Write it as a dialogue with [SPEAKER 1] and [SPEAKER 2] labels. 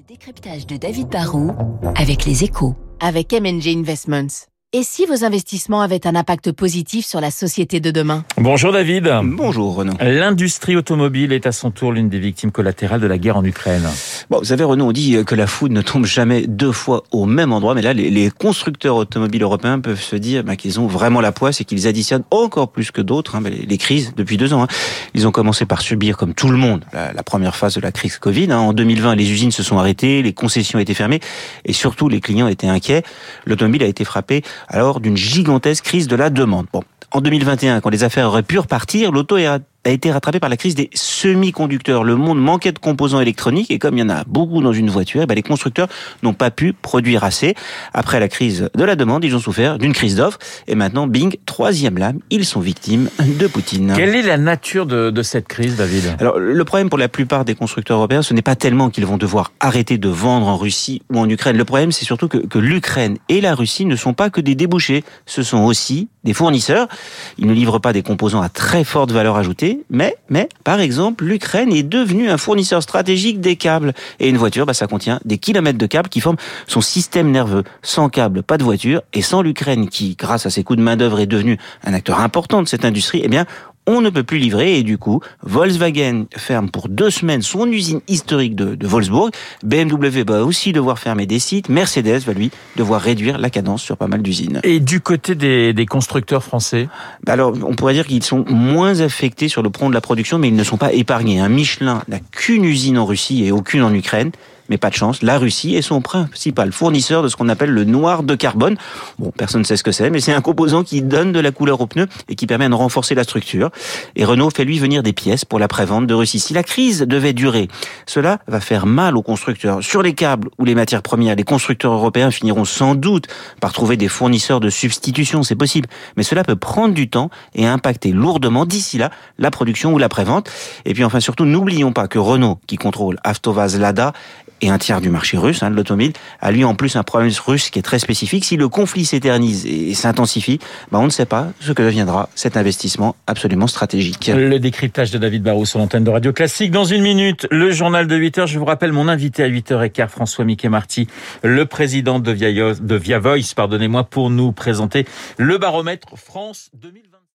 [SPEAKER 1] Le décryptage de David Barrault avec les échos.
[SPEAKER 2] Avec MNG Investments. Et si vos investissements avaient un impact positif sur la société de demain
[SPEAKER 3] Bonjour David.
[SPEAKER 4] Bonjour Renaud.
[SPEAKER 3] L'industrie automobile est à son tour l'une des victimes collatérales de la guerre en Ukraine.
[SPEAKER 4] Bon, vous savez Renaud, on dit que la foudre ne tombe jamais deux fois au même endroit, mais là les, constructeurs automobiles européens peuvent se dire bah, qu'ils ont vraiment la poisse et qu'ils additionnent encore plus que d'autres hein, les, crises depuis deux ans. Hein. Ils ont commencé par subir, comme tout le monde, la, la première phase de la crise Covid. Hein. En 2020, les usines se sont arrêtées, les concessions étaient fermées et surtout les clients étaient inquiets. L'automobile a été frappé alors d'une gigantesque crise de la demande. Bon, en 2021, quand les affaires auraient pu repartir, l'auto a été rattrapé par la crise des semi-conducteurs. Le monde manquait de composants électroniques et comme il y en a beaucoup dans une voiture, eh ben les constructeurs n'ont pas pu produire assez. Après la crise de la demande, ils ont souffert d'une crise d'offres et maintenant, bing, troisième lame, ils sont victimes de Poutine.
[SPEAKER 3] Quelle est la nature de, de cette crise, David?
[SPEAKER 4] Alors, le problème pour la plupart des constructeurs européens, ce n'est pas tellement qu'ils vont devoir arrêter de vendre en Russie ou en Ukraine. Le problème, c'est surtout que, que l'Ukraine et la Russie ne sont pas que des débouchés, ce sont aussi des fournisseurs. Ils ne livrent pas des composants à très forte valeur ajoutée mais, mais, par exemple, l'Ukraine est devenue un fournisseur stratégique des câbles. Et une voiture, bah, ça contient des kilomètres de câbles qui forment son système nerveux. Sans câbles, pas de voiture. Et sans l'Ukraine, qui, grâce à ses coûts de main-d'œuvre, est devenue un acteur important de cette industrie, eh bien, on ne peut plus livrer et du coup, Volkswagen ferme pour deux semaines son usine historique de, de Wolfsburg. BMW va aussi devoir fermer des sites. Mercedes va lui devoir réduire la cadence sur pas mal d'usines.
[SPEAKER 3] Et du côté des, des constructeurs français
[SPEAKER 4] bah Alors, on pourrait dire qu'ils sont moins affectés sur le front de la production, mais ils ne sont pas épargnés. Un Michelin n'a qu'une usine en Russie et aucune en Ukraine. Mais pas de chance, la Russie est son principal fournisseur de ce qu'on appelle le noir de carbone. Bon, personne ne sait ce que c'est, mais c'est un composant qui donne de la couleur aux pneus et qui permet de renforcer la structure. Et Renault fait lui venir des pièces pour la prévente de Russie. Si la crise devait durer, cela va faire mal aux constructeurs. Sur les câbles ou les matières premières, les constructeurs européens finiront sans doute par trouver des fournisseurs de substitution, c'est possible. Mais cela peut prendre du temps et impacter lourdement d'ici là la production ou la prévente. Et puis enfin surtout, n'oublions pas que Renault, qui contrôle Avtovaz Lada, et un tiers du marché russe hein, de l'automobile, a lui en plus un problème russe qui est très spécifique. Si le conflit s'éternise et s'intensifie, bah on ne sait pas ce que deviendra cet investissement absolument stratégique.
[SPEAKER 3] Le décryptage de David Barrou sur l'antenne de Radio Classique. Dans une minute, le journal de 8 heures. Je vous rappelle mon invité à 8h15, François Mickey Marty, le président de Via Voice, pardonnez-moi, pour nous présenter le baromètre France 2020.